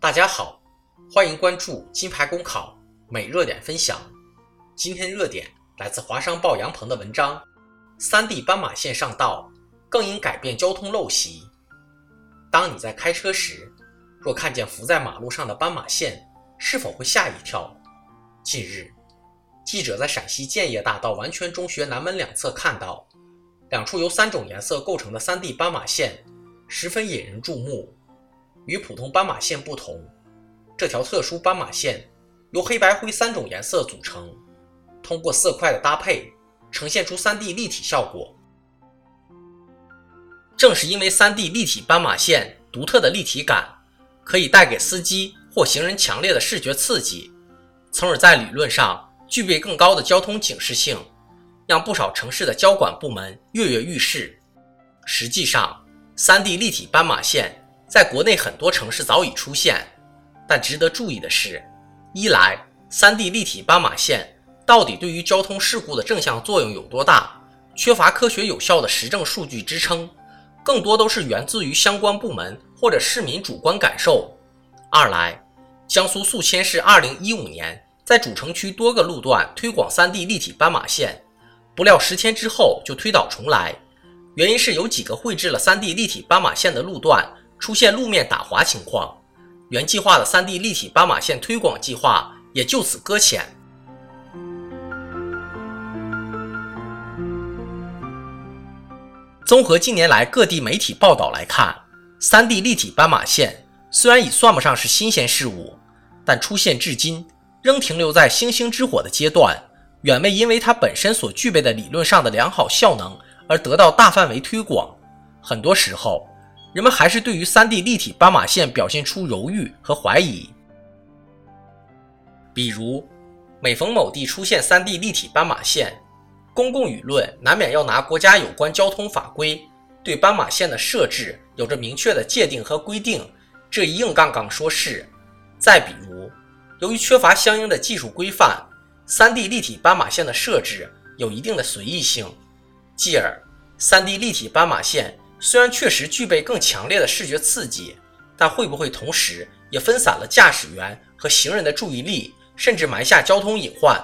大家好，欢迎关注金牌公考每热点分享。今天热点来自华商报杨鹏的文章：三 D 斑马线上道，更应改变交通陋习。当你在开车时，若看见浮在马路上的斑马线，是否会吓一跳？近日，记者在陕西建业大道完全中学南门两侧看到两处由三种颜色构成的三 D 斑马线，十分引人注目。与普通斑马线不同，这条特殊斑马线由黑白灰三种颜色组成，通过色块的搭配，呈现出 3D 立体效果。正是因为 3D 立体斑马线独特的立体感，可以带给司机或行人强烈的视觉刺激，从而在理论上具备更高的交通警示性，让不少城市的交管部门跃跃欲试。实际上，3D 立体斑马线。在国内很多城市早已出现，但值得注意的是，一来，3D 立体斑马线到底对于交通事故的正向作用有多大，缺乏科学有效的实证数据支撑，更多都是源自于相关部门或者市民主观感受；二来，江苏宿迁市2015年在主城区多个路段推广 3D 立体斑马线，不料十天之后就推倒重来，原因是有几个绘制了 3D 立体斑马线的路段。出现路面打滑情况，原计划的 3D 立体斑马线推广计划也就此搁浅。综合近年来各地媒体报道来看，3D 立体斑马线虽然已算不上是新鲜事物，但出现至今仍停留在星星之火的阶段，远未因为它本身所具备的理论上的良好效能而得到大范围推广。很多时候。人们还是对于 3D 立体斑马线表现出犹豫和怀疑。比如，每逢某地出现 3D 立体斑马线，公共舆论难免要拿国家有关交通法规对斑马线的设置有着明确的界定和规定这一硬杠杠说事。再比如，由于缺乏相应的技术规范，3D 立体斑马线的设置有一定的随意性，继而 3D 立体斑马线。虽然确实具备更强烈的视觉刺激，但会不会同时也分散了驾驶员和行人的注意力，甚至埋下交通隐患？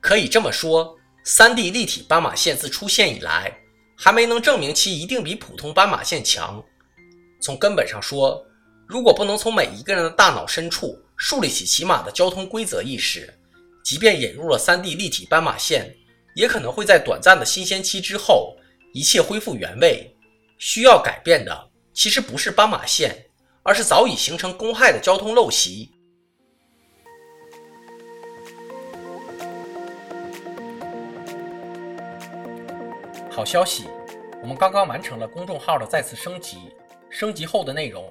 可以这么说，3D 立体斑马线自出现以来，还没能证明其一定比普通斑马线强。从根本上说，如果不能从每一个人的大脑深处树立起起码的交通规则意识，即便引入了 3D 立体斑马线，也可能会在短暂的新鲜期之后。一切恢复原位，需要改变的其实不是斑马线，而是早已形成公害的交通陋习。好消息，我们刚刚完成了公众号的再次升级，升级后的内容